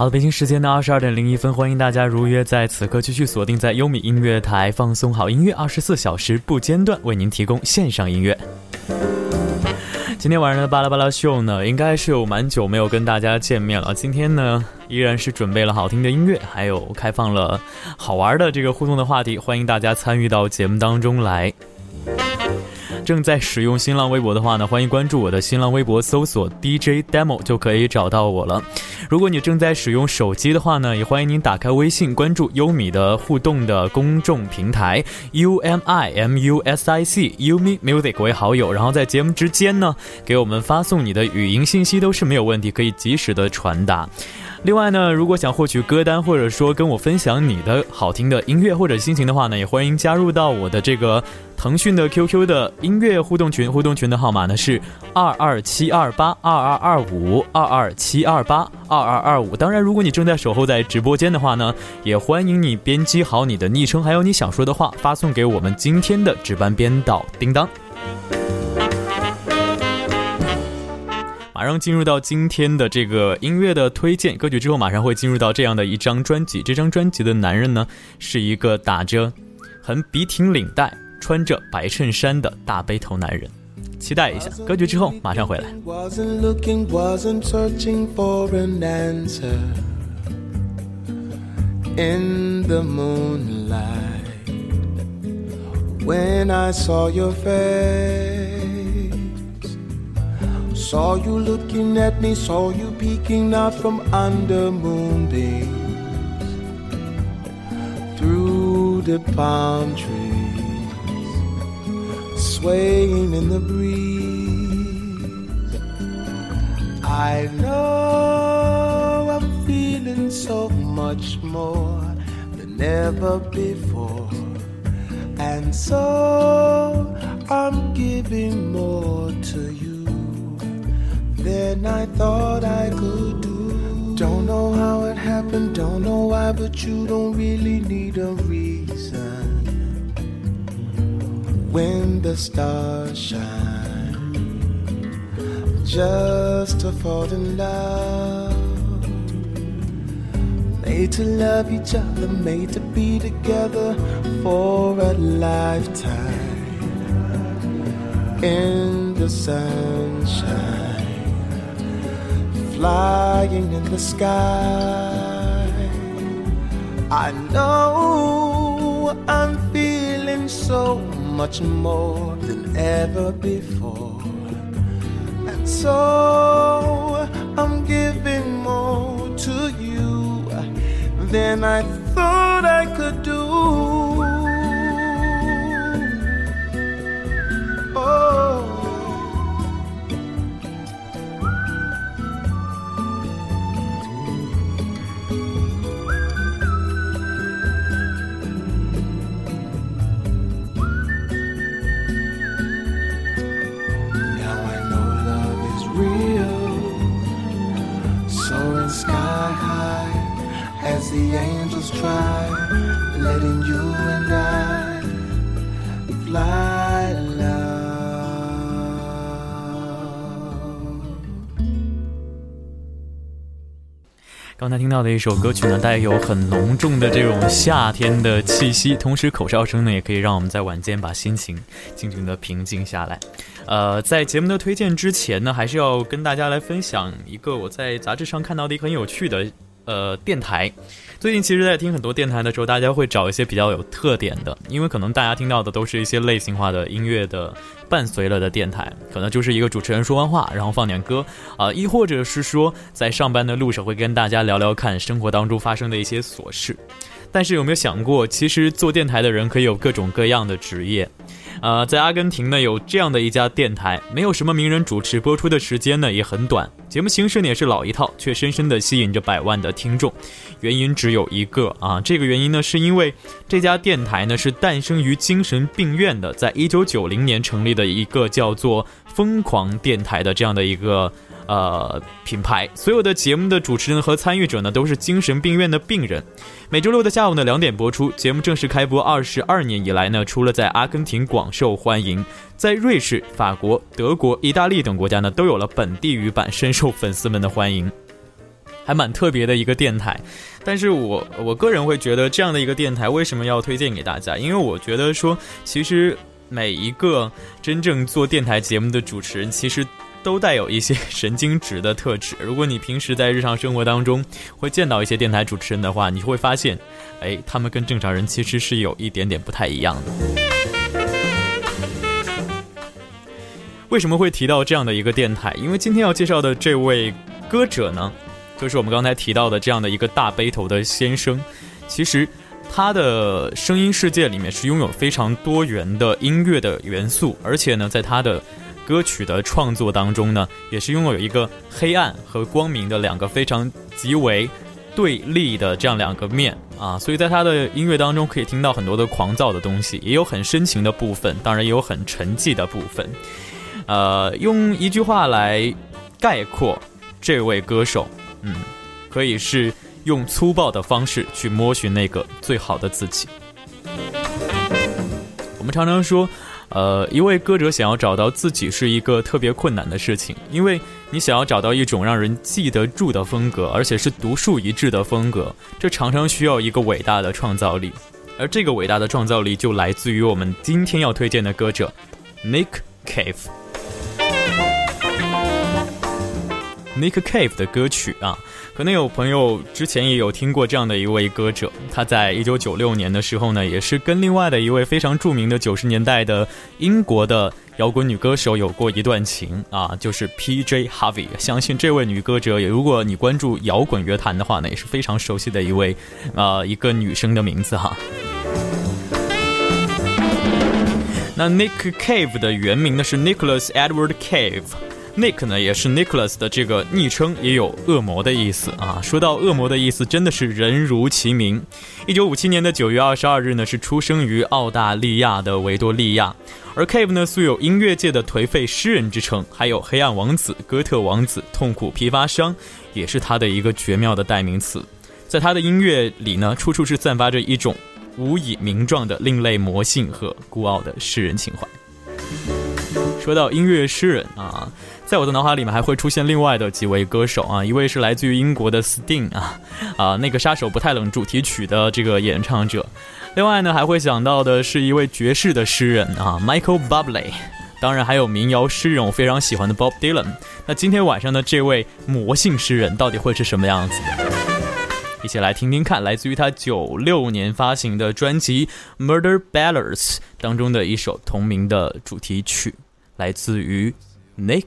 好的，北京时间的二十二点零一分，欢迎大家如约在此刻继续锁定在优米音乐台，放松好音乐，二十四小时不间断为您提供线上音乐。今天晚上的巴拉巴拉秀呢，应该是有蛮久没有跟大家见面了。今天呢，依然是准备了好听的音乐，还有开放了好玩的这个互动的话题，欢迎大家参与到节目当中来。正在使用新浪微博的话呢，欢迎关注我的新浪微博，搜索 DJ Demo 就可以找到我了。如果你正在使用手机的话呢，也欢迎您打开微信，关注优米的互动的公众平台 U M I M U S I C U M I Music 为好友，然后在节目之间呢，给我们发送你的语音信息都是没有问题，可以及时的传达。另外呢，如果想获取歌单，或者说跟我分享你的好听的音乐或者心情的话呢，也欢迎加入到我的这个腾讯的 QQ 的音乐互动群。互动群的号码呢是二二七二八二二二五二二七二八二二二五。当然，如果你正在守候在直播间的话呢，也欢迎你编辑好你的昵称，还有你想说的话，发送给我们今天的值班编导叮当。马上进入到今天的这个音乐的推荐歌曲之后，马上会进入到这样的一张专辑。这张专辑的男人呢，是一个打着很笔挺领带、穿着白衬衫的大背头男人。期待一下歌曲之后马上回来。Saw you looking at me, saw you peeking out from under moonbeams through the palm trees, swaying in the breeze. I know I'm feeling so much more than ever before, and so I'm giving more to you than I thought I could do. Don't know how it happened, don't know why, but you don't really need a reason. When the stars shine, just to fall in love. Made to love each other, made to be together for a lifetime. In the sunshine flying in the sky. I know I'm feeling so much more than ever before. And so I'm giving more to you than I thought I could do. The angels try, letting you and I fly 刚才听到的一首歌曲呢，带有很浓重的这种夏天的气息，同时口哨声呢，也可以让我们在晚间把心情静静的平静下来。呃，在节目的推荐之前呢，还是要跟大家来分享一个我在杂志上看到的一个很有趣的。呃，电台，最近其实，在听很多电台的时候，大家会找一些比较有特点的，因为可能大家听到的都是一些类型化的音乐的伴随了的电台，可能就是一个主持人说完话，然后放点歌，啊，亦或者是说在上班的路上会跟大家聊聊看生活当中发生的一些琐事。但是有没有想过，其实做电台的人可以有各种各样的职业？呃，在阿根廷呢，有这样的一家电台，没有什么名人主持，播出的时间呢也很短，节目形式呢也是老一套，却深深的吸引着百万的听众。原因只有一个啊，这个原因呢是因为这家电台呢是诞生于精神病院的，在一九九零年成立的一个叫做“疯狂电台”的这样的一个。呃，品牌所有的节目的主持人和参与者呢，都是精神病院的病人。每周六的下午呢两点播出。节目正式开播二十二年以来呢，除了在阿根廷广受欢迎，在瑞士、法国、德国、意大利等国家呢，都有了本地语版，深受粉丝们的欢迎。还蛮特别的一个电台。但是我我个人会觉得这样的一个电台为什么要推荐给大家？因为我觉得说，其实每一个真正做电台节目的主持人，其实都带有一些神经质的特质。如果你平时在日常生活当中会见到一些电台主持人的话，你会发现，哎，他们跟正常人其实是有一点点不太一样的。为什么会提到这样的一个电台？因为今天要介绍的这位歌者呢？就是我们刚才提到的这样的一个大背头的先生，其实他的声音世界里面是拥有非常多元的音乐的元素，而且呢，在他的歌曲的创作当中呢，也是拥有一个黑暗和光明的两个非常极为对立的这样两个面啊，所以在他的音乐当中可以听到很多的狂躁的东西，也有很深情的部分，当然也有很沉寂的部分。呃，用一句话来概括这位歌手。嗯，可以是用粗暴的方式去摸寻那个最好的自己。我们常常说，呃，一位歌者想要找到自己是一个特别困难的事情，因为你想要找到一种让人记得住的风格，而且是独树一帜的风格，这常常需要一个伟大的创造力。而这个伟大的创造力就来自于我们今天要推荐的歌者 Nick Cave。Nick Cave 的歌曲啊，可能有朋友之前也有听过这样的一位歌者。他在一九九六年的时候呢，也是跟另外的一位非常著名的九十年代的英国的摇滚女歌手有过一段情啊，就是 P.J. Harvey。相信这位女歌者，也如果你关注摇滚乐坛的话呢，也是非常熟悉的一位啊一个女生的名字哈。那 Nick Cave 的原名呢是 Nicholas Edward Cave。Nick 呢，也是 Nicholas 的这个昵称，也有恶魔的意思啊。说到恶魔的意思，真的是人如其名。一九五七年的九月二十二日呢，是出生于澳大利亚的维多利亚。而 Cave 呢，素有音乐界的颓废诗人之称，还有黑暗王子、哥特王子、痛苦批发商，也是他的一个绝妙的代名词。在他的音乐里呢，处处是散发着一种无以名状的另类魔性和孤傲的诗人情怀。说到音乐诗人啊。在我的脑海里面还会出现另外的几位歌手啊，一位是来自于英国的 Sting 啊，啊那个杀手不太冷主题曲的这个演唱者，另外呢还会想到的是一位爵士的诗人啊 Michael Bublé，当然还有民谣诗人我非常喜欢的 Bob Dylan。那今天晚上的这位魔性诗人到底会是什么样子的？一起来听听看，来自于他九六年发行的专辑《Murder Ballads》当中的一首同名的主题曲，来自于 Nick。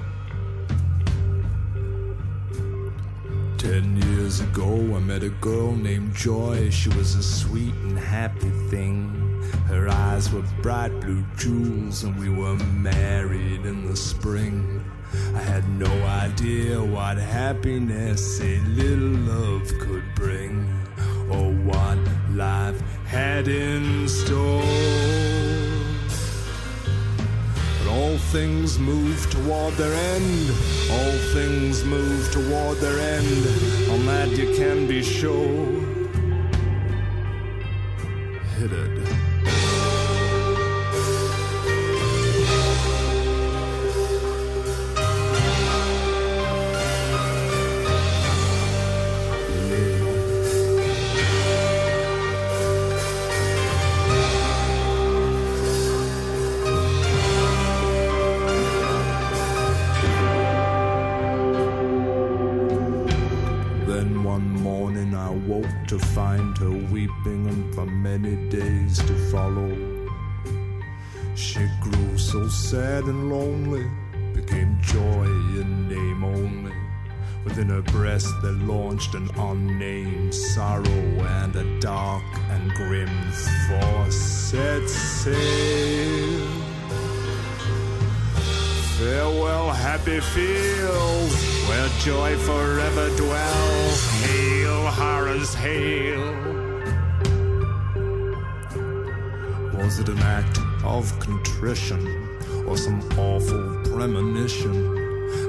Ten years ago, I met a girl named Joy. She was a sweet and happy thing. Her eyes were bright blue jewels, and we were married in the spring. I had no idea what happiness a little love could bring, or what life had in store things move toward their end. All things move toward their end. On that you can be sure. Sad and lonely became joy in name only. Within her breast there launched an unnamed sorrow, and a dark and grim force set sail. Farewell, happy fields, where joy forever dwells. Hail, horrors, hail. Was it an act of contrition or some awful premonition,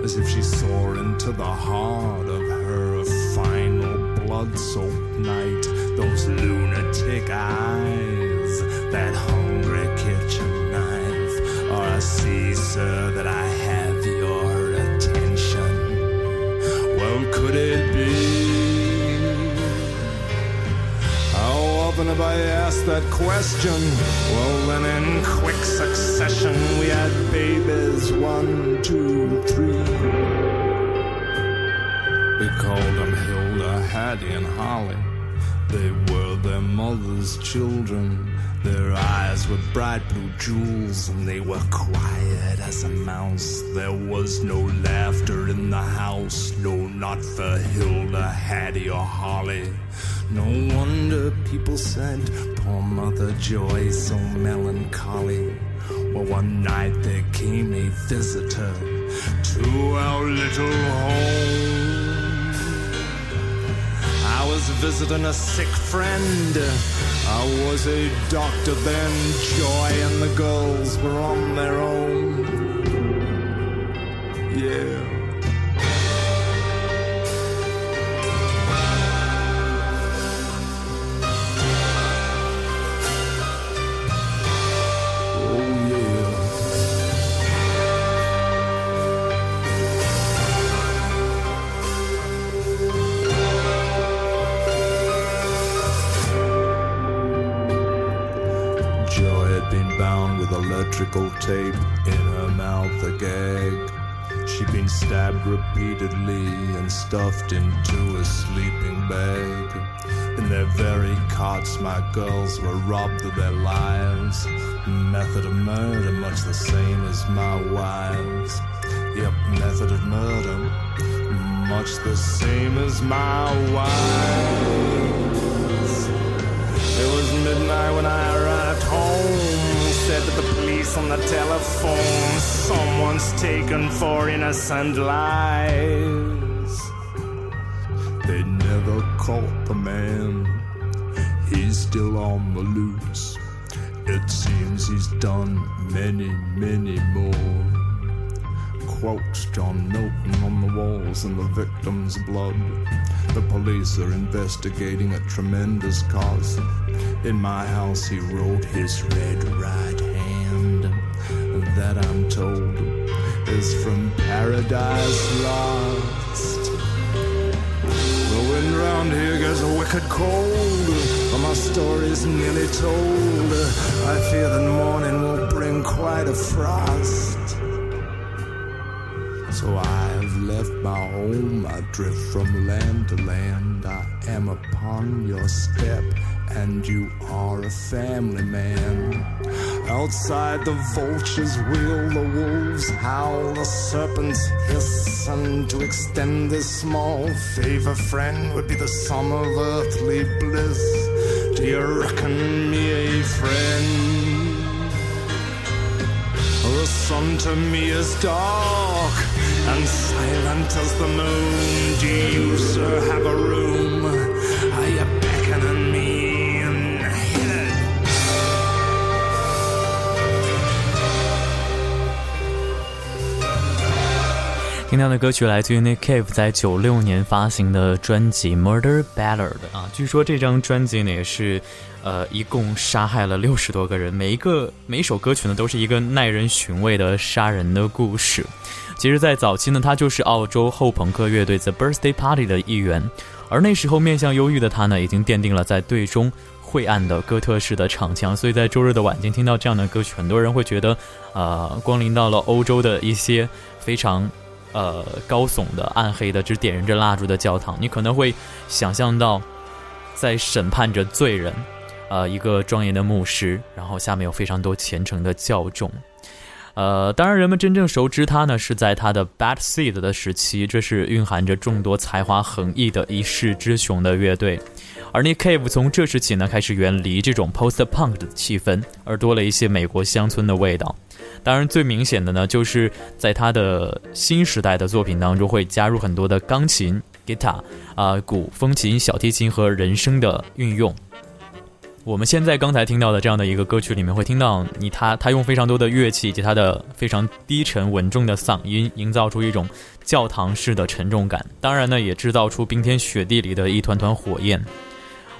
as if she saw into the heart of her final blood soaked night those lunatic eyes, that hungry kitchen knife. Or I see, sir, that I have your attention. Well, could it be? Often have I asked that question? Well, then in quick succession, we had babies one, two, three. We called them Hilda, Hattie, and Holly. They were their mother's children. Their eyes were bright blue jewels, and they were quiet as a mouse. There was no laughter in the house, no, not for Hilda, Hattie, or Holly. No wonder people said, Poor Mother Joy, so melancholy. Well, one night there came a visitor to our little home. I was visiting a sick friend. I was a doctor then. Joy and the girls were on their own. Yeah. Tape, in her mouth a gag. She'd been stabbed repeatedly and stuffed into a sleeping bag. In their very cots, my girls were robbed of their lives. Method of murder, much the same as my wives. Yep, method of murder, much the same as my wives. It was midnight when I on the telephone, someone's taken four innocent lives. They never caught the man. He's still on the loose. It seems he's done many, many more. Quotes John Milton on the walls in the victim's blood. The police are investigating a tremendous cause. In my house, he wrote his red hand. That I'm told is from Paradise Lost. The wind round here gets a wicked cold. But my story's nearly told. I fear that morning will bring quite a frost. So I have left my home, I drift from land to land. I am upon your step, and you are a family man. Outside the vultures wheel, the wolves howl, the serpents hiss, and to extend this small favor, friend, would be the sum of earthly bliss. Do you reckon me a friend? The sun to me is dark and silent as the moon. Do you, sir, have a room? 听到的歌曲来自于 Nick Cave 在九六年发行的专辑《Murder Ballad》啊，据说这张专辑呢也是，呃，一共杀害了六十多个人，每一个每一首歌曲呢都是一个耐人寻味的杀人的故事。其实，在早期呢，他就是澳洲后朋克乐队 The Birthday Party 的一员，而那时候面向忧郁的他呢，已经奠定了在队中晦暗的哥特式的唱腔，所以在周日的晚间听到这样的歌曲，很多人会觉得，呃，光临到了欧洲的一些非常。呃，高耸的、暗黑的、只点燃着蜡烛的教堂，你可能会想象到，在审判着罪人，呃，一个庄严的牧师，然后下面有非常多虔诚的教众。呃，当然，人们真正熟知他呢，是在他的 Bad Seed 的时期，这是蕴含着众多才华横溢的一世之雄的乐队。而 Nick Cave 从这时起呢，开始远离这种 Post Punk 的气氛，而多了一些美国乡村的味道。当然，最明显的呢，就是在他的新时代的作品当中，会加入很多的钢琴、吉他啊、鼓、风琴、小提琴和人声的运用。我们现在刚才听到的这样的一个歌曲里面，会听到你他他用非常多的乐器以及他的非常低沉稳重的嗓音，营造出一种教堂式的沉重感。当然呢，也制造出冰天雪地里的一团团火焰。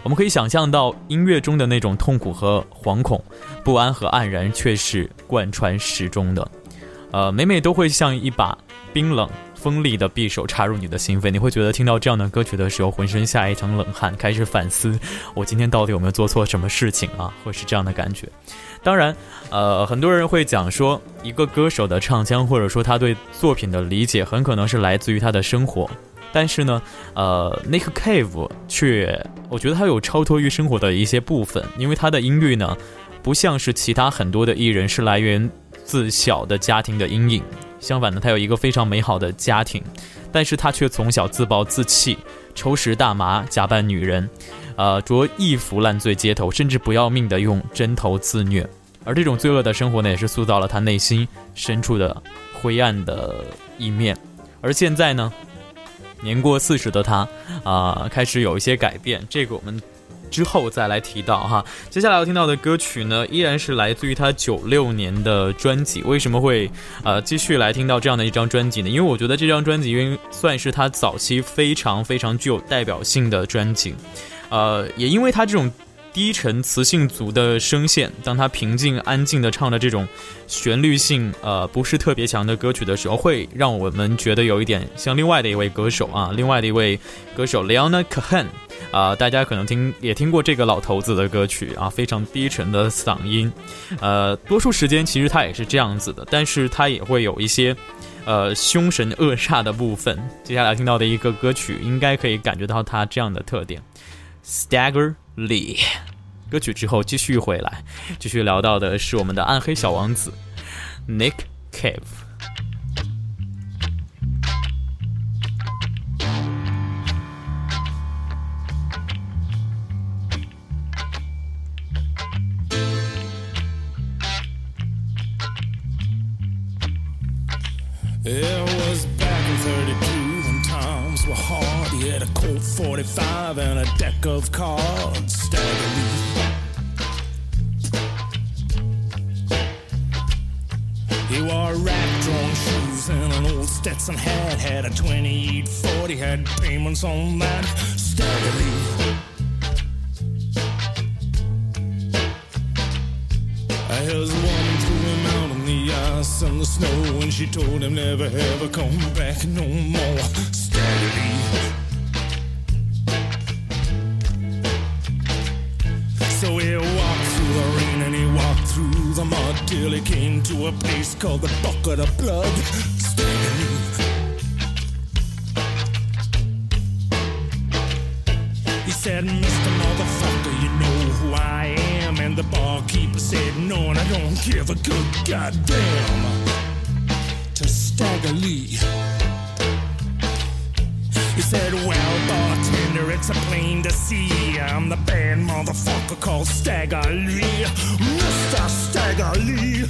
我们可以想象到音乐中的那种痛苦和惶恐、不安和黯然，却是贯穿始终的。呃，每每都会像一把冰冷。锋利的匕首插入你的心扉，你会觉得听到这样的歌曲的时候，浑身下一层冷汗，开始反思我今天到底有没有做错什么事情啊？会是这样的感觉。当然，呃，很多人会讲说，一个歌手的唱腔或者说他对作品的理解，很可能是来自于他的生活。但是呢，呃，Nick Cave 却，我觉得他有超脱于生活的一些部分，因为他的音律呢，不像是其他很多的艺人是来源自小的家庭的阴影。相反呢，他有一个非常美好的家庭，但是他却从小自暴自弃，抽食大麻，假扮女人，呃，着衣服烂醉街头，甚至不要命的用针头自虐。而这种罪恶的生活呢，也是塑造了他内心深处的灰暗的一面。而现在呢，年过四十的他，啊，开始有一些改变。这个我们。之后再来提到哈，接下来要听到的歌曲呢，依然是来自于他九六年的专辑。为什么会呃继续来听到这样的一张专辑呢？因为我觉得这张专辑因为算是他早期非常非常具有代表性的专辑，呃，也因为他这种。低沉磁性足的声线，当他平静安静的唱着这种旋律性呃不是特别强的歌曲的时候，会让我们觉得有一点像另外的一位歌手啊，另外的一位歌手 Leona Cohen 啊，大家可能听也听过这个老头子的歌曲啊，非常低沉的嗓音，呃，多数时间其实他也是这样子的，但是他也会有一些呃凶神恶煞的部分。接下来听到的一个歌曲，应该可以感觉到他这样的特点，Stagger。里，歌曲之后继续回来，继续聊到的是我们的暗黑小王子，Nick Cave 45 and a deck of cards. Stagger He wore rag-drawn shoes and an old Stetson hat. Had a 2840, had payments on that. Stagger His woman threw him out on the ice and the snow, and she told him never ever come back no more. So till he came to a place called the Bucket of Blood. He said, Mr. Motherfucker, you know who I am. And the barkeeper said, No, and I don't give a good goddamn. To Stagger Lee. He said, Well, bartender, it's a plain to see. I'm the bad motherfucker called Stagger Lee. Mr. Stagger Lee.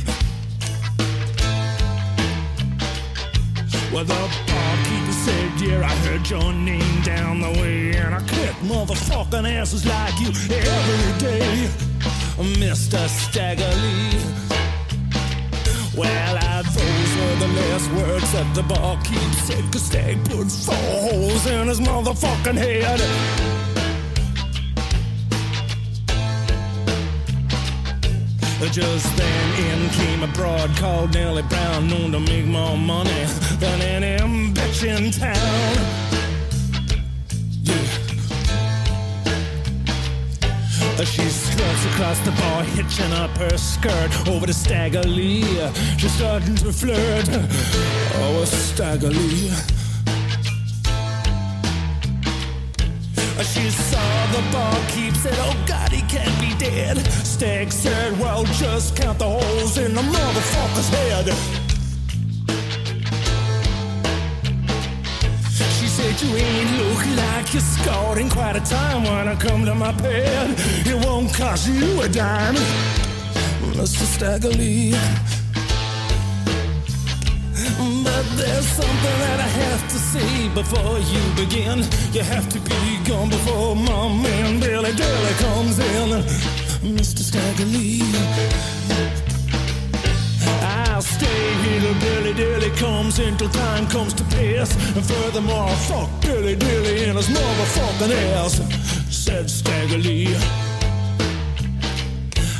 Well, the barkeeper said, Yeah, I heard your name down the way. And I kick motherfucking asses like you every day. Mr. Stagger Lee. Well, I, were the last words that the barkeep said. Cause Stag put four holes in his motherfucking head. Just then in came a broad called Nellie Brown, known to make more money than any bitch in town. She struts across the bar, hitching up her skirt over to Stagger Lee. She's starting to flirt. Oh, Stagger Lee. She saw the barkeep, said, Oh God, he can't be dead. Stag said, Well, just count the holes in the motherfucker's head. Said you ain't look like you're in quite a time when I come to my bed. It won't cost you a dime, Mr. Staggerly. But there's something that I have to say before you begin. You have to be gone before my man Billy Dilly comes in. Mr. Stagger Lee. I'll stay here till Billy Dilly comes until time comes to pass. And furthermore, fuck Billy Dilly in his motherfucking ass, said Stagger Lee.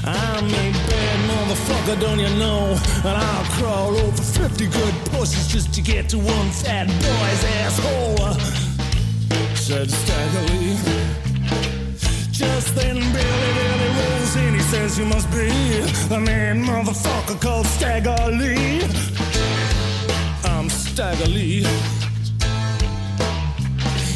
I'm a bad motherfucker, don't you know? And I'll crawl over 50 good pussies just to get to one fat boy's asshole, said Stagger Lee. Just then Billy Dilly rolls in, he says you must be the man motherfucker called Stagger Lee. I'm Stagger Lee.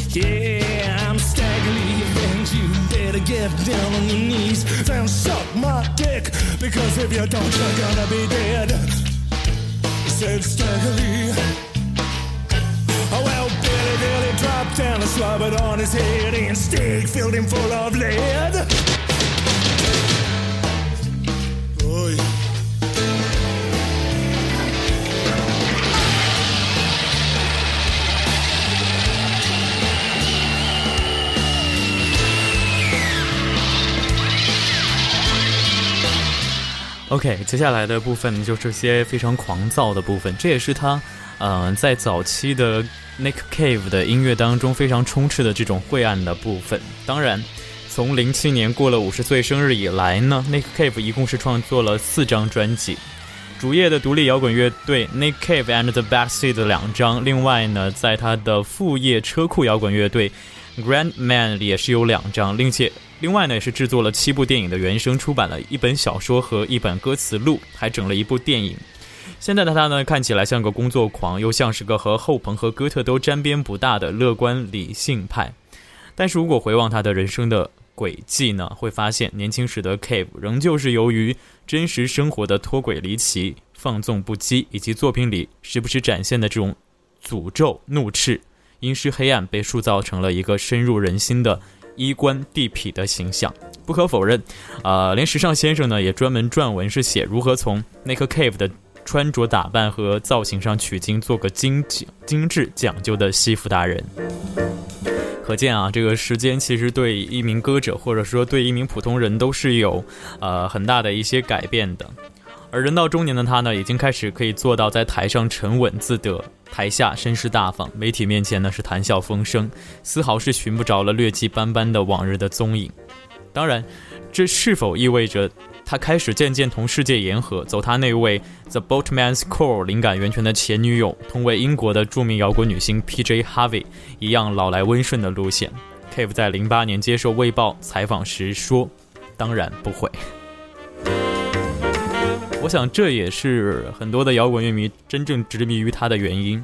Yeah, I'm Stagger Lee, and you better get down on your knees and suck my dick, because if you don't, you're gonna be dead. He Said Stagger Lee. Dropped down and slobbered on his head, and Stig filled him full of lead. Oy. OK，接下来的部分就是些非常狂躁的部分，这也是他，嗯、在早期的 Nick Cave 的音乐当中非常充斥的这种晦暗的部分。当然，从零七年过了五十岁生日以来呢，Nick Cave 一共是创作了四张专辑，主业的独立摇滚乐队 Nick Cave and the Bad Seed 两张，另外呢，在他的副业车库摇滚乐队 Grand Man 也是有两张，并且另外呢也是制作了七部电影的原声，出版了一本小说和一本歌词录，还整了一部电影。现在的他呢，看起来像个工作狂，又像是个和后朋和哥特都沾边不大的乐观理性派。但是如果回望他的人生的轨迹呢，会发现年轻时的 Cave 仍旧是由于真实生活的脱轨离奇、放纵不羁，以及作品里时不时展现的这种诅咒、怒斥、阴湿黑暗，被塑造成了一个深入人心的衣冠地痞的形象。不可否认，呃，连时尚先生呢也专门撰文是写如何从那颗 Cave 的穿着打扮和造型上取经，做个精精精致讲究的西服达人。可见啊，这个时间其实对一名歌者，或者说对一名普通人，都是有呃很大的一些改变的。而人到中年的他呢，已经开始可以做到在台上沉稳自得，台下绅士大方，媒体面前呢是谈笑风生，丝毫是寻不着了劣迹斑斑的往日的踪影。当然，这是否意味着他开始渐渐同世界言和，走他那位 The Boatman's Core 灵感源泉的前女友，同为英国的著名摇滚女星 P.J. Harvey 一样老来温顺的路线？Cave 在零八年接受《卫报》采访时说：“当然不会。” 我想这也是很多的摇滚乐迷真正执迷于他的原因。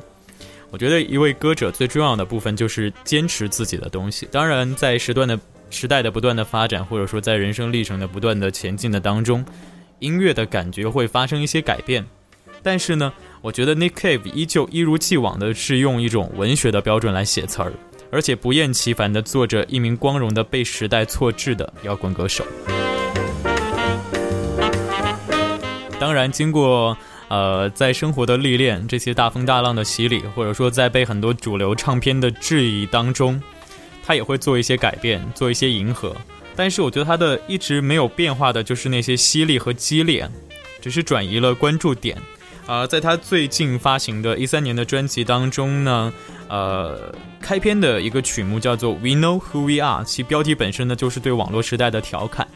我觉得一位歌者最重要的部分就是坚持自己的东西。当然，在时段的时代的不断的发展，或者说在人生历程的不断的前进的当中，音乐的感觉会发生一些改变。但是呢，我觉得 Nick Cave 依旧一如既往的是用一种文学的标准来写词儿，而且不厌其烦的做着一名光荣的被时代错置的摇滚歌手。当然，经过呃在生活的历练，这些大风大浪的洗礼，或者说在被很多主流唱片的质疑当中，他也会做一些改变，做一些迎合。但是我觉得他的一直没有变化的就是那些犀利和激烈，只是转移了关注点。呃，在他最近发行的一三年的专辑当中呢，呃，开篇的一个曲目叫做《We Know Who We Are》，其标题本身呢就是对网络时代的调侃。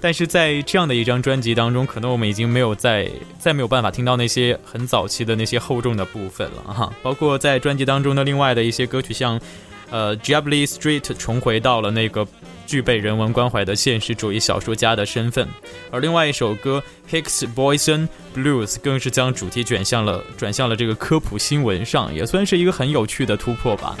但是在这样的一张专辑当中，可能我们已经没有再再没有办法听到那些很早期的那些厚重的部分了哈。包括在专辑当中的另外的一些歌曲，像呃 j a b l y Street 重回到了那个具备人文关怀的现实主义小说家的身份，而另外一首歌 Hicks Boyson Blues 更是将主题转向了转向了这个科普新闻上，也算是一个很有趣的突破吧。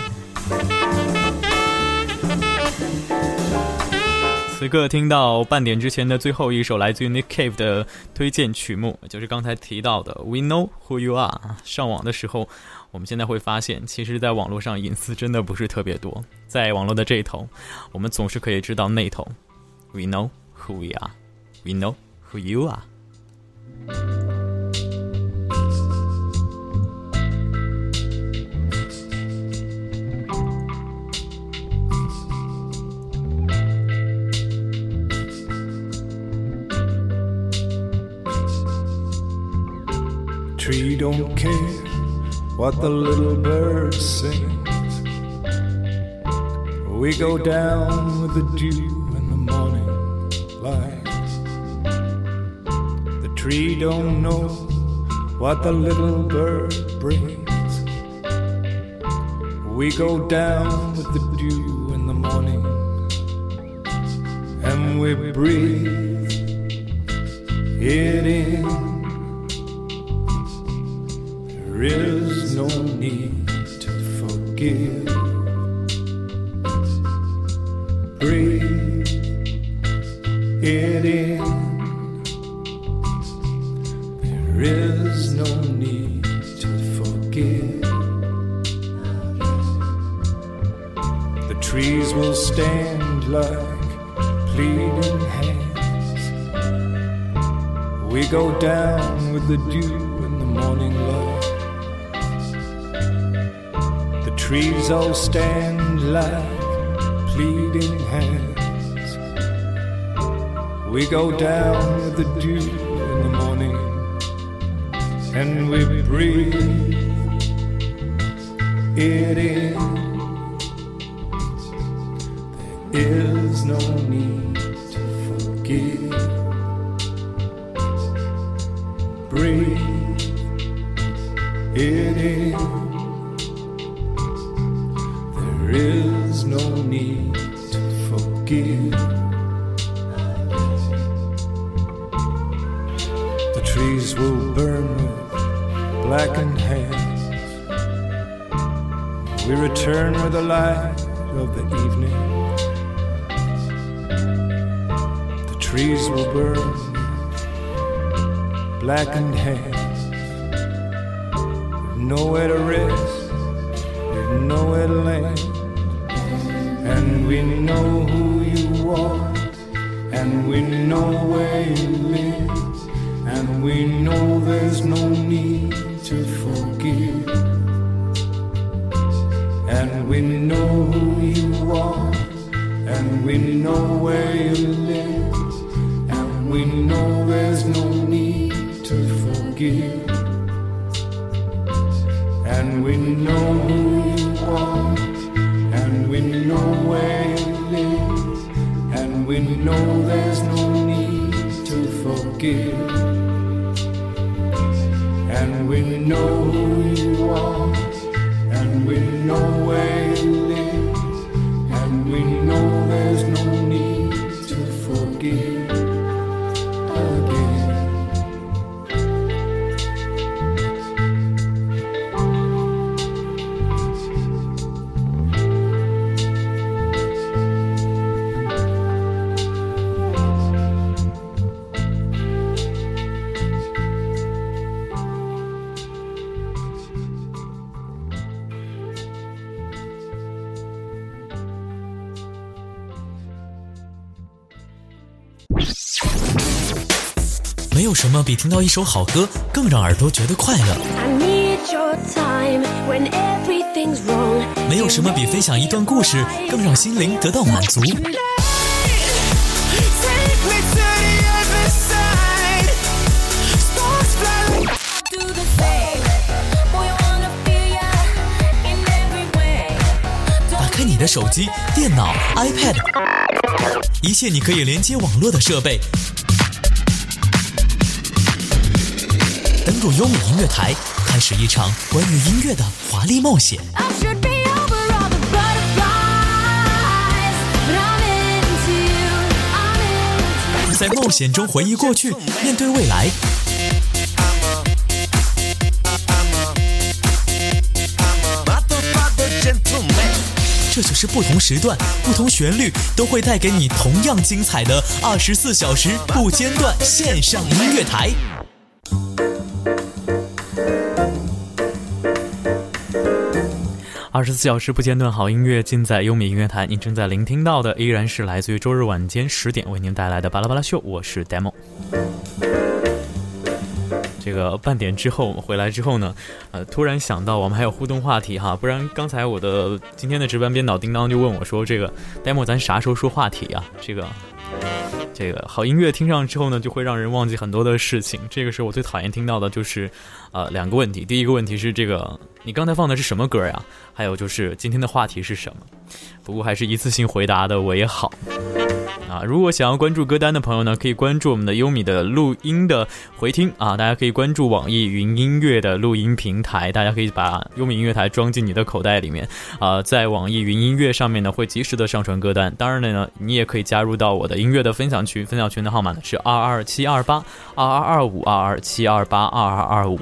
此刻听到半点之前的最后一首来自于 Nick Cave 的推荐曲目，就是刚才提到的 We Know Who You Are。上网的时候，我们现在会发现，其实在网络上隐私真的不是特别多。在网络的这一头，我们总是可以知道那头。We know who we are. We know who you are. Don't care what the little bird sings. We go down with the dew in the morning light. The tree don't know what the little bird brings. We go down with the dew in the morning and we breathe it in. There is no need to forgive. Breathe it in. There is no need to forgive. The trees will stand like pleading hands. We go down with the dew trees all stand like pleading hands. We go down with the dew in the morning and we breathe it in. There is no need to forgive. Breathe it in. The evening. The trees will burn blackened hands. Nowhere to rest, nowhere to land. And we know who you are, and we know where you live. And we know there's no 什么比听到一首好歌更让耳朵觉得快乐？没有什么比分享一段故事更让心灵得到满足。打开你的手机、电脑、iPad，一切你可以连接网络的设备。登入优米音乐台，开始一场关于音乐的华丽冒险。在冒险中回忆过去，面对未来。这就是不同时段、不同旋律都会带给你同样精彩的二十四小时不间断线上音乐台。二十四小时不间断好音乐，尽在优米音乐台。您正在聆听到的依然是来自于周日晚间十点为您带来的巴拉巴拉秀，我是 Demo。这个半点之后回来之后呢，呃，突然想到我们还有互动话题哈，不然刚才我的今天的值班编导叮当就问我说：“这个 demo 咱啥时候说话题啊？”这个这个好音乐听上之后呢，就会让人忘记很多的事情。这个是我最讨厌听到的就是，呃，两个问题。第一个问题是这个，你刚才放的是什么歌呀？还有就是今天的话题是什么？不过还是一次性回答的为好。啊，如果想要关注歌单的朋友呢，可以关注我们的优米的录音的回听啊，大家可以关注网易云音乐的录音平台，大家可以把优米音乐台装进你的口袋里面啊，在网易云音乐上面呢会及时的上传歌单。当然了呢，你也可以加入到我的音乐的分享群，分享群的号码呢是二二七二八二二二五二二七二八二二二五。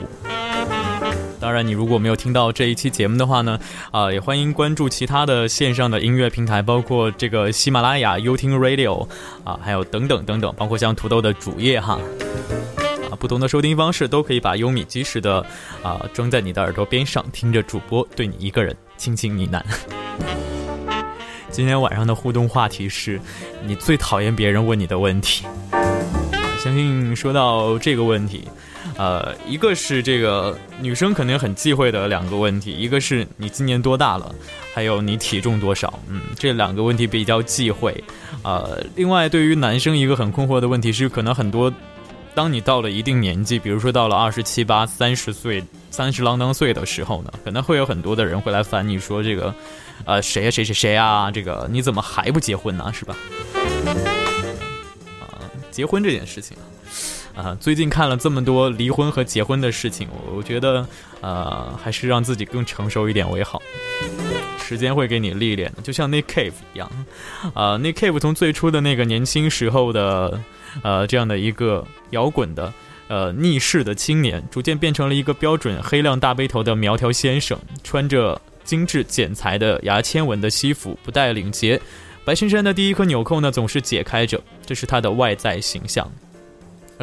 当然，你如果没有听到这一期节目的话呢，啊、也欢迎关注其他的线上的音乐平台，包括这个喜马拉雅、优听 Radio 啊，还有等等等等，包括像土豆的主页哈。啊，不同的收听方式都可以把优米及时的啊装在你的耳朵边上，听着主播对你一个人轻轻呢喃。今天晚上的互动话题是你最讨厌别人问你的问题。相信说到这个问题，呃，一个是这个女生肯定很忌讳的两个问题，一个是你今年多大了，还有你体重多少，嗯，这两个问题比较忌讳。呃，另外对于男生一个很困惑的问题是，可能很多，当你到了一定年纪，比如说到了二十七八、三十岁、三十郎当岁的时候呢，可能会有很多的人会来烦你说这个，呃，谁呀谁谁谁啊，这个你怎么还不结婚呢？是吧？结婚这件事情，啊，最近看了这么多离婚和结婚的事情，我觉得，呃，还是让自己更成熟一点为好。时间会给你历练的，就像 Nick Cave 一样，啊、n i c k Cave 从最初的那个年轻时候的，呃，这样的一个摇滚的。呃，逆世的青年逐渐变成了一个标准黑亮大背头的苗条先生，穿着精致剪裁的牙签纹的西服，不带领结，白衬衫的第一颗纽扣呢总是解开着，这是他的外在形象。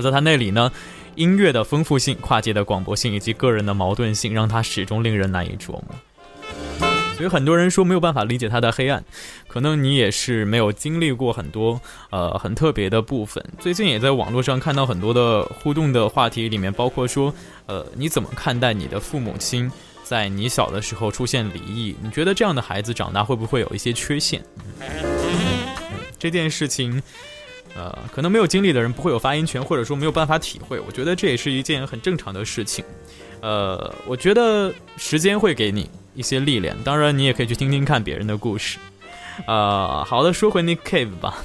在他那里呢，音乐的丰富性、跨界的广博性以及个人的矛盾性，让他始终令人难以琢磨。所以很多人说没有办法理解他的黑暗，可能你也是没有经历过很多呃很特别的部分。最近也在网络上看到很多的互动的话题，里面包括说，呃，你怎么看待你的父母亲在你小的时候出现离异？你觉得这样的孩子长大会不会有一些缺陷？这件事情。呃，可能没有经历的人不会有发言权，或者说没有办法体会。我觉得这也是一件很正常的事情。呃，我觉得时间会给你一些历练，当然你也可以去听听看别人的故事。呃，好的，说回 Nick Cave 吧。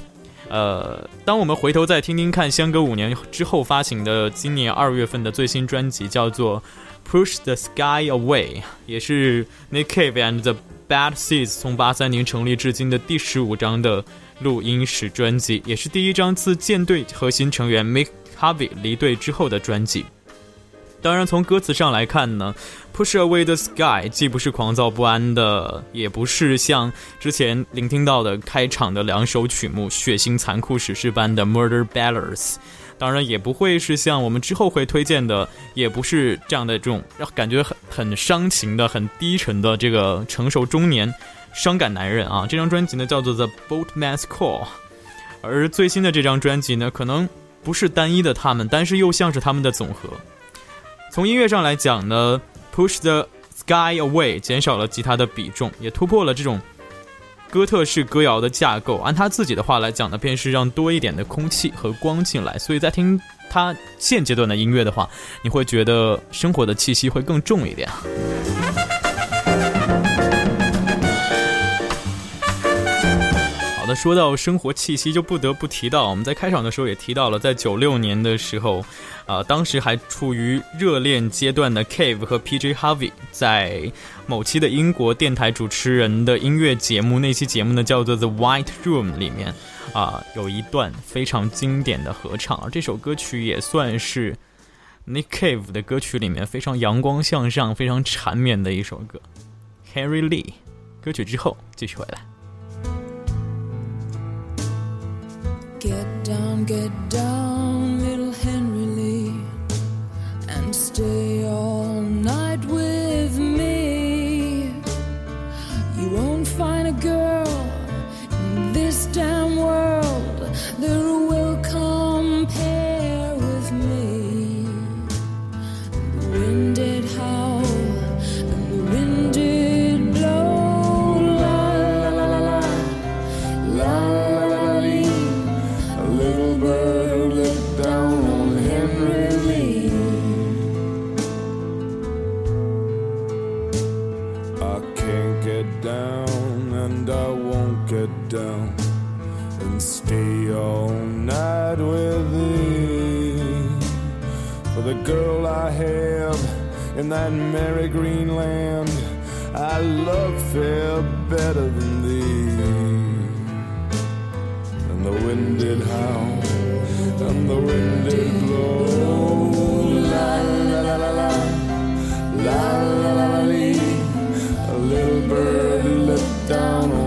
呃，当我们回头再听听看，相隔五年之后发行的今年二月份的最新专辑，叫做《Push the Sky Away》，也是 Nick Cave and the Bad Seeds 从八三年成立至今的第十五张的录音室专辑，也是第一张自舰队核心成员 Mick Harvey 离队之后的专辑。当然，从歌词上来看呢，《Push Away the Sky》既不是狂躁不安的，也不是像之前聆听到的开场的两首曲目血腥残酷史诗般的《Murder Ballads》，当然也不会是像我们之后会推荐的，也不是这样的这种让感觉很很伤情的、很低沉的这个成熟中年伤感男人啊。这张专辑呢叫做《The Boatman's Call》，而最新的这张专辑呢，可能不是单一的他们，但是又像是他们的总和。从音乐上来讲呢，《Push the Sky Away》减少了吉他的比重，也突破了这种哥特式歌谣的架构。按他自己的话来讲呢，便是让多一点的空气和光进来。所以在听他现阶段的音乐的话，你会觉得生活的气息会更重一点。的，说到生活气息，就不得不提到我们在开场的时候也提到了，在九六年的时候，啊、当时还处于热恋阶段的 Cave 和 PJ Harvey 在某期的英国电台主持人的音乐节目，那期节目呢叫做 The White Room 里面，啊、有一段非常经典的合唱，而这首歌曲也算是 Nick Cave 的歌曲里面非常阳光向上、非常缠绵的一首歌。Harry Lee，歌曲之后继续回来。Get down, get down, little Henry Lee, and stay all night with me. You won't find a girl in this damn world down and stay all night with thee. For the girl I have in that merry green land, I love fair better than thee. And the wind did howl, and the wind did blow. La la la la la, la la la la. A little bird let down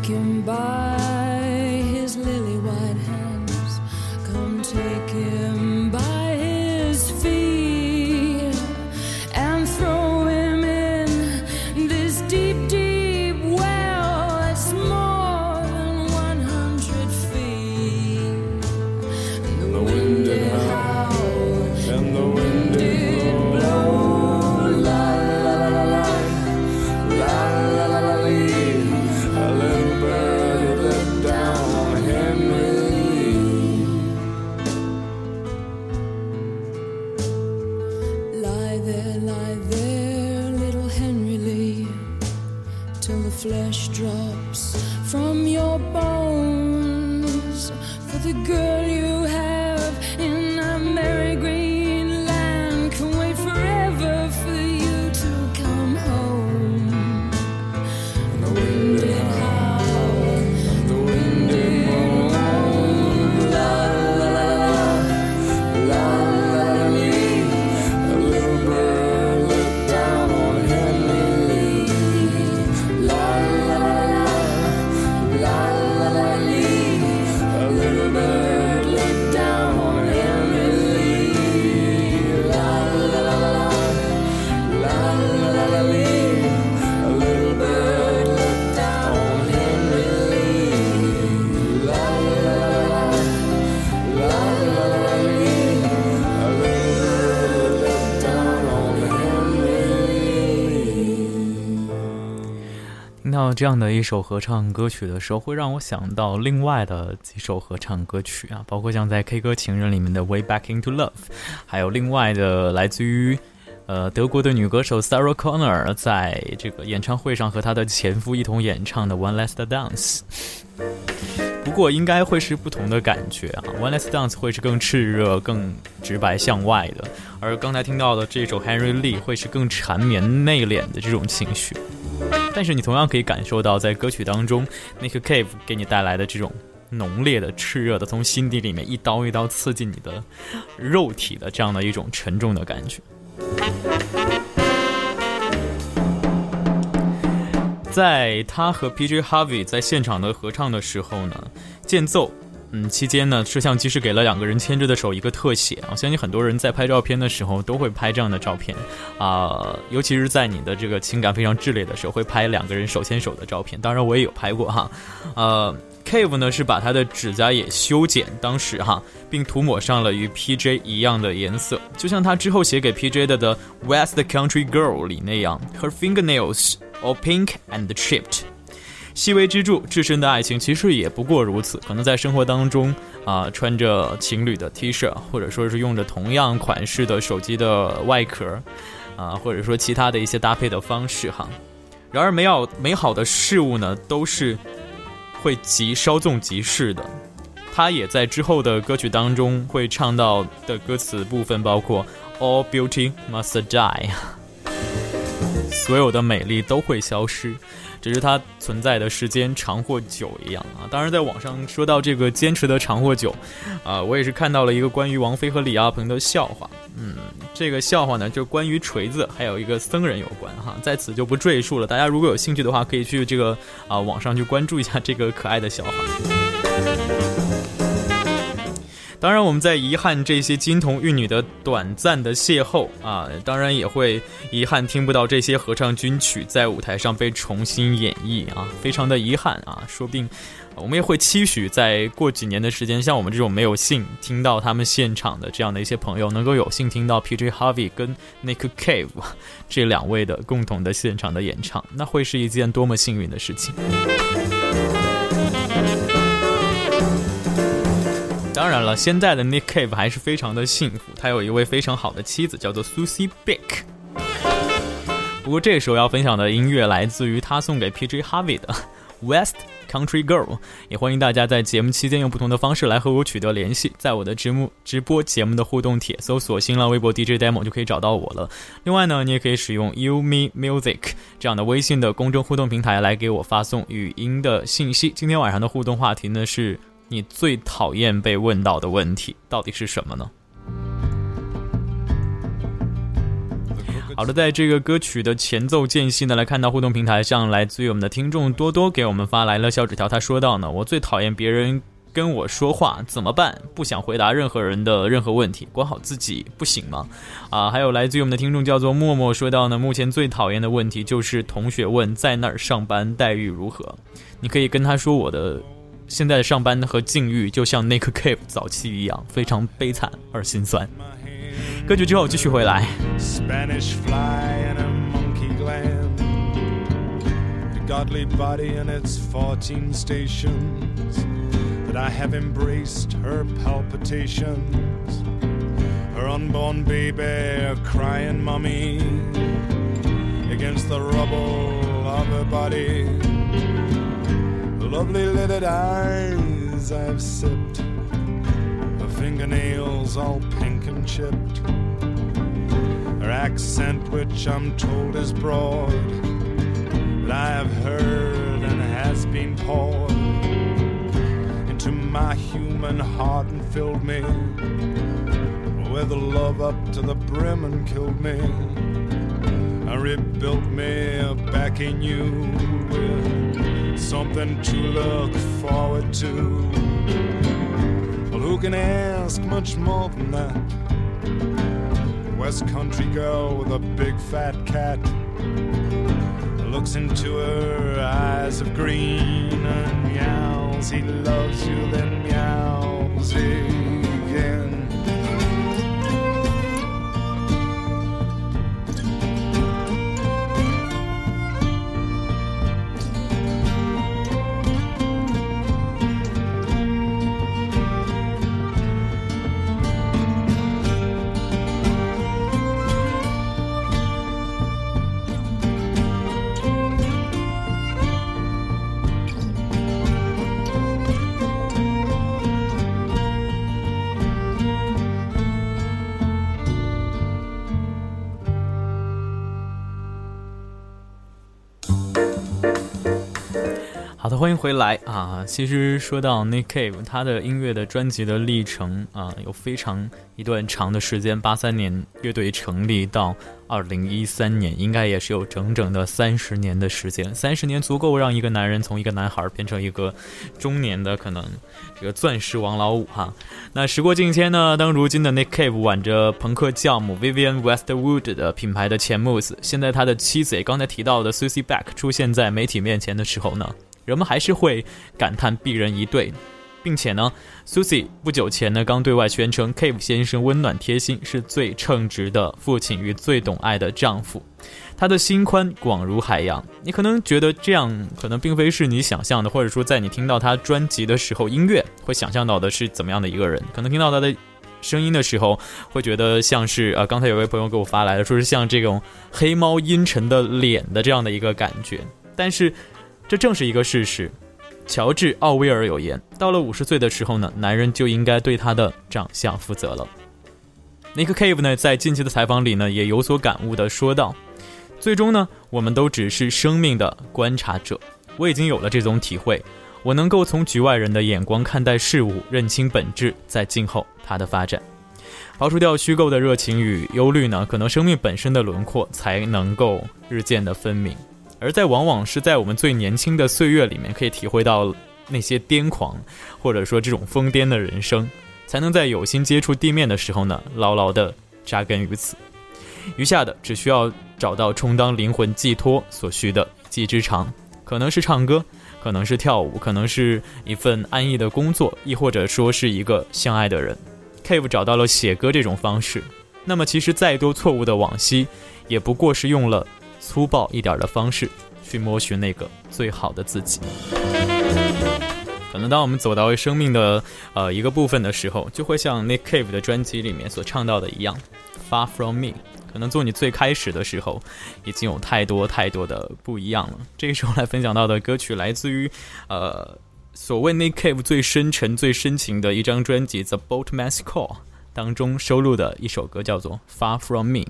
Looking by. 这样的一首合唱歌曲的时候，会让我想到另外的几首合唱歌曲啊，包括像在《K 歌情人》里面的《Way Back Into Love》，还有另外的来自于呃德国的女歌手 Sarah Connor 在这个演唱会上和她的前夫一同演唱的《One Last Dance》。不过应该会是不同的感觉啊，《One Last Dance》会是更炽热、更直白向外的，而刚才听到的这首 Henry Lee 会是更缠绵内敛的这种情绪。但是你同样可以感受到，在歌曲当中那个 Cave 给你带来的这种浓烈的、炽热的，从心底里面一刀一刀刺进你的肉体的这样的一种沉重的感觉。在他和 PJ Harvey 在现场的合唱的时候呢，间奏。嗯，期间呢，摄像机是给了两个人牵着的手一个特写。我相信很多人在拍照片的时候都会拍这样的照片啊、尤其是在你的这个情感非常炽烈的时候，会拍两个人手牵手的照片。当然，我也有拍过哈。呃，Cave 呢是把他的指甲也修剪，当时哈，并涂抹上了与 PJ 一样的颜色，就像他之后写给 PJ 的的《West Country Girl》里那样，Her fingernails all pink and chipped。细微之处，至深的爱情其实也不过如此。可能在生活当中啊、穿着情侣的 T 恤，或者说是用着同样款式的手机的外壳，啊、或者说其他的一些搭配的方式哈。然而，美好美好的事物呢，都是会即稍纵即逝的。他也在之后的歌曲当中会唱到的歌词部分包括 “All beauty must die”，所有的美丽都会消失。只是它存在的时间长或久一样啊。当然，在网上说到这个坚持的长或久，啊，我也是看到了一个关于王菲和李亚鹏的笑话。嗯，这个笑话呢，就关于锤子还有一个僧人有关哈，在此就不赘述了。大家如果有兴趣的话，可以去这个啊网上去关注一下这个可爱的笑话。当然，我们在遗憾这些金童玉女的短暂的邂逅啊，当然也会遗憾听不到这些合唱军曲在舞台上被重新演绎啊，非常的遗憾啊。说不定我们也会期许，在过几年的时间，像我们这种没有幸听到他们现场的这样的一些朋友，能够有幸听到 P.J. Harvey 跟 Nick Cave 这两位的共同的现场的演唱，那会是一件多么幸运的事情。当然了，现在的 Nick Cave 还是非常的幸福，他有一位非常好的妻子，叫做 Susie Bick。不过这时候要分享的音乐来自于他送给 PJ Harvey 的 West Country Girl，也欢迎大家在节目期间用不同的方式来和我取得联系，在我的直目直播节目的互动帖搜索新浪微博 DJ Demo 就可以找到我了。另外呢，你也可以使用 You Me Music 这样的微信的公众互动平台来给我发送语音的信息。今天晚上的互动话题呢是。你最讨厌被问到的问题到底是什么呢？好的，在这个歌曲的前奏间隙呢，来看到互动平台上来自于我们的听众多多给我们发来了小纸条。他说到呢，我最讨厌别人跟我说话，怎么办？不想回答任何人的任何问题，管好自己不行吗？啊，还有来自于我们的听众叫做默默说到呢，目前最讨厌的问题就是同学问在那儿上班待遇如何，你可以跟他说我的。现在的上班和境遇就像 Nick Cave 早期一样，非常悲惨而心酸。歌曲之后继续回来。 Spanish fly in a monkey gland. The godly body and its 14 stations. That I have embraced her palpitations. Her unborn baby, a crying mummy. Against the rubble of her body. Lovely lidded eyes I've sipped. Her fingernails all pink and chipped. Her accent, which I'm told is broad, that I have heard and has been poured into my human heart and filled me with love up to the brim and killed me. I rebuilt me back in you something to look forward to. Well, who can ask much more than that? West country girl with a big fat cat looks into her eyes of green and meows. He loves you, then meows again. 回来啊！其实说到 Nick Cave，他的音乐的专辑的历程啊，有非常一段长的时间，八三年乐队成立到二零一三年，应该也是有整整的三十年的时间。三十年足够让一个男人从一个男孩变成一个中年的可能这个钻石王老五哈。那时过境迁呢，当如今的 Nick Cave 挽着朋克教母 Vivian Westwood 的品牌的前慕斯，现在他的妻子刚才提到的 Susie Beck 出现在媒体面前的时候呢。人们还是会感叹鄙人一对，并且呢，Susie 不久前呢刚对外宣称，Cave 先生温暖贴心，是最称职的父亲与最懂爱的丈夫。他的心宽广如海洋，你可能觉得这样可能并非是你想象的，或者说在你听到他专辑的时候，音乐会想象到的是怎么样的一个人？可能听到他的声音的时候，会觉得像是呃，刚才有位朋友给我发来的，说是像这种黑猫阴沉的脸的这样的一个感觉，但是。这正是一个事实。乔治·奥威尔有言：“到了五十岁的时候呢，男人就应该对他的长相负责了。”Nick Cave 呢，在近期的采访里呢，也有所感悟的说道：“最终呢，我们都只是生命的观察者。我已经有了这种体会，我能够从局外人的眼光看待事物，认清本质，在静候它的发展。刨除掉虚构的热情与忧虑呢，可能生命本身的轮廓才能够日渐的分明。而在往往是在我们最年轻的岁月里面，可以体会到那些癫狂，或者说这种疯癫的人生，才能在有心接触地面的时候呢，牢牢的扎根于此。余下的只需要找到充当灵魂寄托所需的技之长，可能是唱歌，可能是跳舞，可能是一份安逸的工作，亦或者说是一个相爱的人。Cave 找到了写歌这种方式，那么其实再多错误的往昔，也不过是用了粗暴一点的方式去摸寻那个最好的自己。可能当我们走到生命的呃一个部分的时候，就会像 Nick Cave 的专辑里面所唱到的一样，Far from me。可能做你最开始的时候，已经有太多太多的不一样了。这个时候来分享到的歌曲来自于呃所谓 Nick Cave 最深沉、最深情的一张专辑《The Boatman's Call》当中收录的一首歌，叫做《Far from Me》。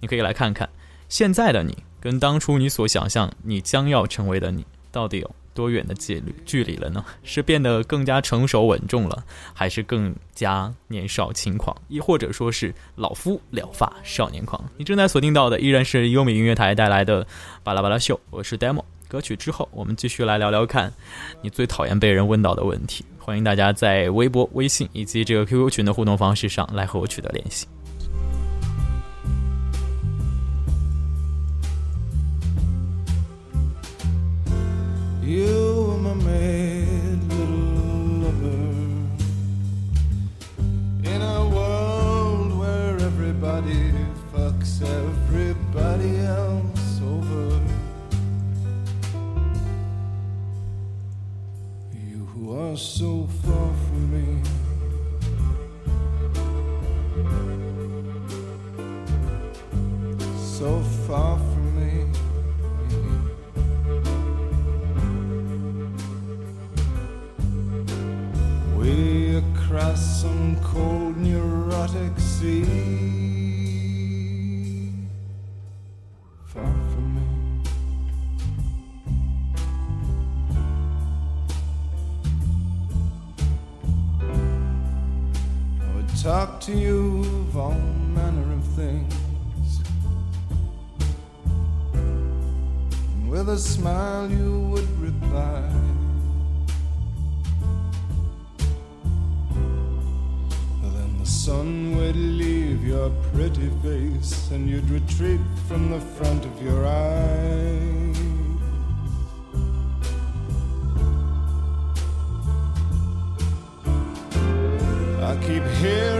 你可以来看看现在的你，跟当初你所想象你将要成为的你，到底有多远的距离距离了呢？是变得更加成熟稳重了，还是更加年少轻狂，亦或者说是老夫聊发少年狂？你正在锁定到的依然是优美音乐台带来的巴拉巴拉秀，我是 Demo。歌曲之后，我们继续来聊聊看你最讨厌被人问到的问题。欢迎大家在微博、微信以及这个 QQ 群的互动方式上来和我取得联系。You were my mad little lover in a world where everybody fucks everybody else over. You who are so far from me. So far across some cold neurotic sea. Far from me. I would talk to you of all manner of things. And with a smile you would reply. Sun would leave your pretty face and you'd retreat from the front of your eyes. I keep hearing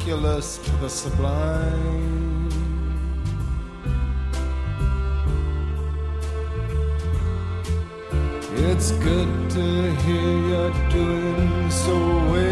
ridiculous to the sublime. It's good to hear you're doing so well.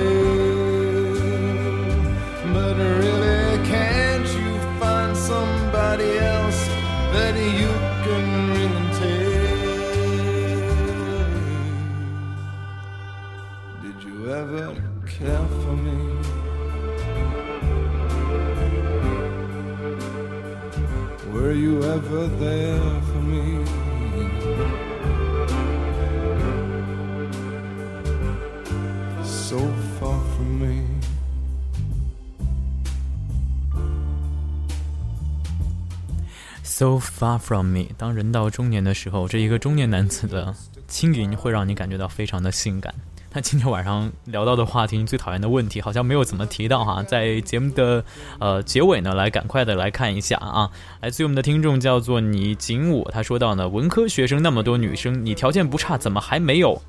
Far from me。当人到中年的时候，这一个中年男子的轻吟会让你感觉到非常的性感。那今天晚上聊到的话题，最讨厌的问题好像没有怎么提到哈，在节目的呃结尾呢，来赶快的来看一下啊，来自于我们的听众叫做你景武，他说到呢，文科学生那么多女生，你条件不差，怎么还没有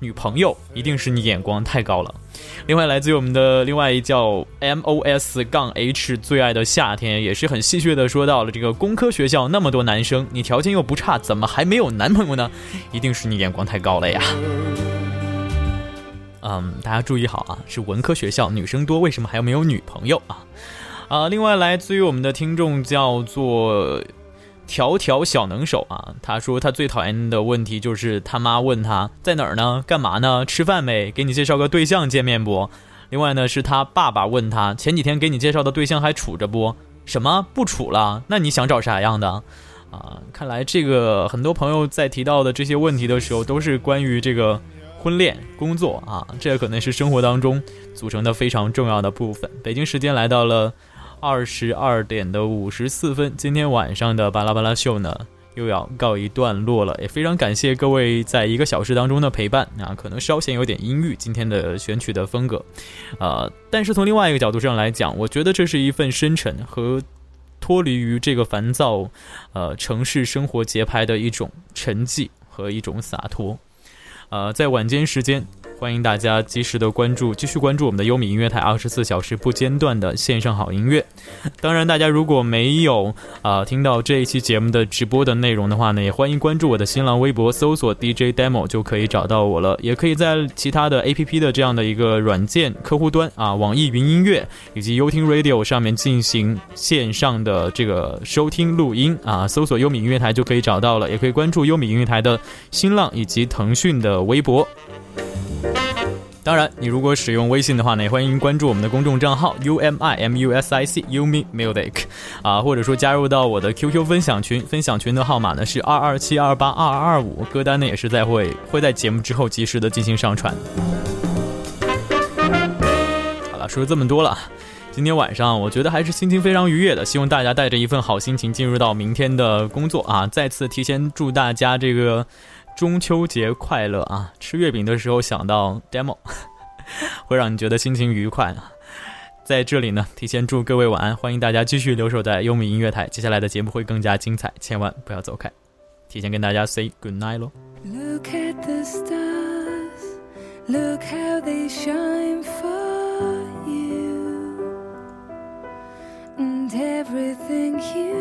女朋友？一定是你眼光太高了。另外，来自于我们的另外一叫 M O S 杠 H 最爱的夏天，也是很戏谑的说到了这个工科学校那么多男生，你条件又不差，怎么还没有男朋友呢？一定是你眼光太高了呀。嗯，大家注意好啊，是文科学校女生多，为什么还要没有女朋友啊？啊，另外来自于我们的听众叫做条条小能手啊，他说他最讨厌的问题就是他妈问他在哪儿呢，干嘛呢，吃饭没，给你介绍个对象见面不？另外呢，是他爸爸问他前几天给你介绍的对象还处着不？什么不处了？那你想找啥样的？啊，看来这个很多朋友在提到的这些问题的时候，都是关于这个。婚恋、工作啊，这可能是生活当中组成的非常重要的部分。北京时间来到了二十二点的五十四分，今天晚上的巴拉巴拉秀呢又要告一段落了。也非常感谢各位在一个小时当中的陪伴啊，可能稍显有点阴郁，今天的选曲的风格，呃，但是从另外一个角度上来讲，我觉得这是一份深沉和脱离于这个烦躁，呃，城市生活节拍的一种沉寂和一种洒脱。呃，在晚间时间。欢迎大家及时的关注，继续关注我们的优米音乐台，二十四小时不间断的线上好音乐。当然，大家如果没有啊听到这一期节目的直播的内容的话呢，也欢迎关注我的新浪微博，搜索 DJ Demo 就可以找到我了。也可以在其他的 APP 的这样的一个软件客户端啊，网易云音乐以及优听 Radio 上面进行线上的这个收听录音啊，搜索优米音乐台就可以找到了。也可以关注优米音乐台的新浪以及腾讯的微博。当然，你如果使用微信的话呢，也欢迎关注我们的公众账号 U M I M U S I C U M I Music，啊，或者说加入到我的 QQ 分享群，分享群的号码呢是二二七二八二二二五，歌单呢也是在会会在节目之后及时的进行上传。好了，说了这么多了，今天晚上我觉得还是心情非常愉悦的，希望大家带着一份好心情进入到明天的工作啊！再次提前祝大家这个。中秋节快乐啊！吃月饼的时候想到 demo，会让你觉得心情愉快啊。在这里呢，提前祝各位晚安，欢迎大家继续留守在优米音乐台，接下来的节目会更加精彩，千万不要走开。提前跟大家 say good night 喽。Look at the stars, look how they shine for you, and everything you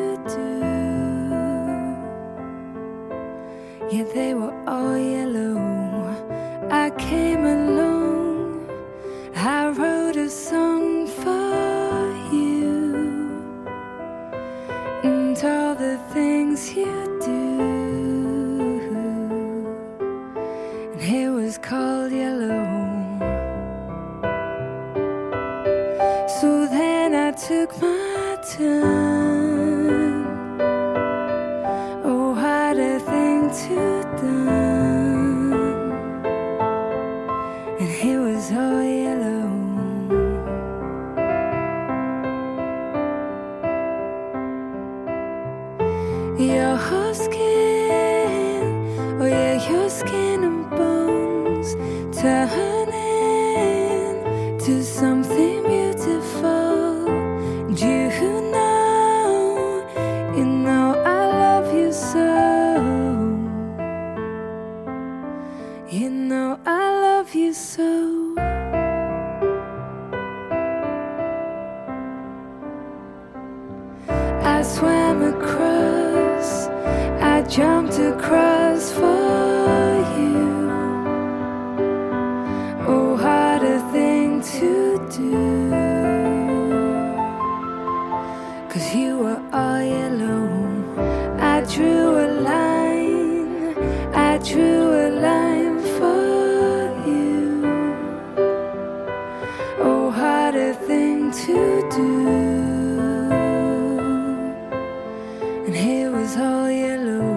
Yeah, they were all yellow. I came along, And it was all yellow.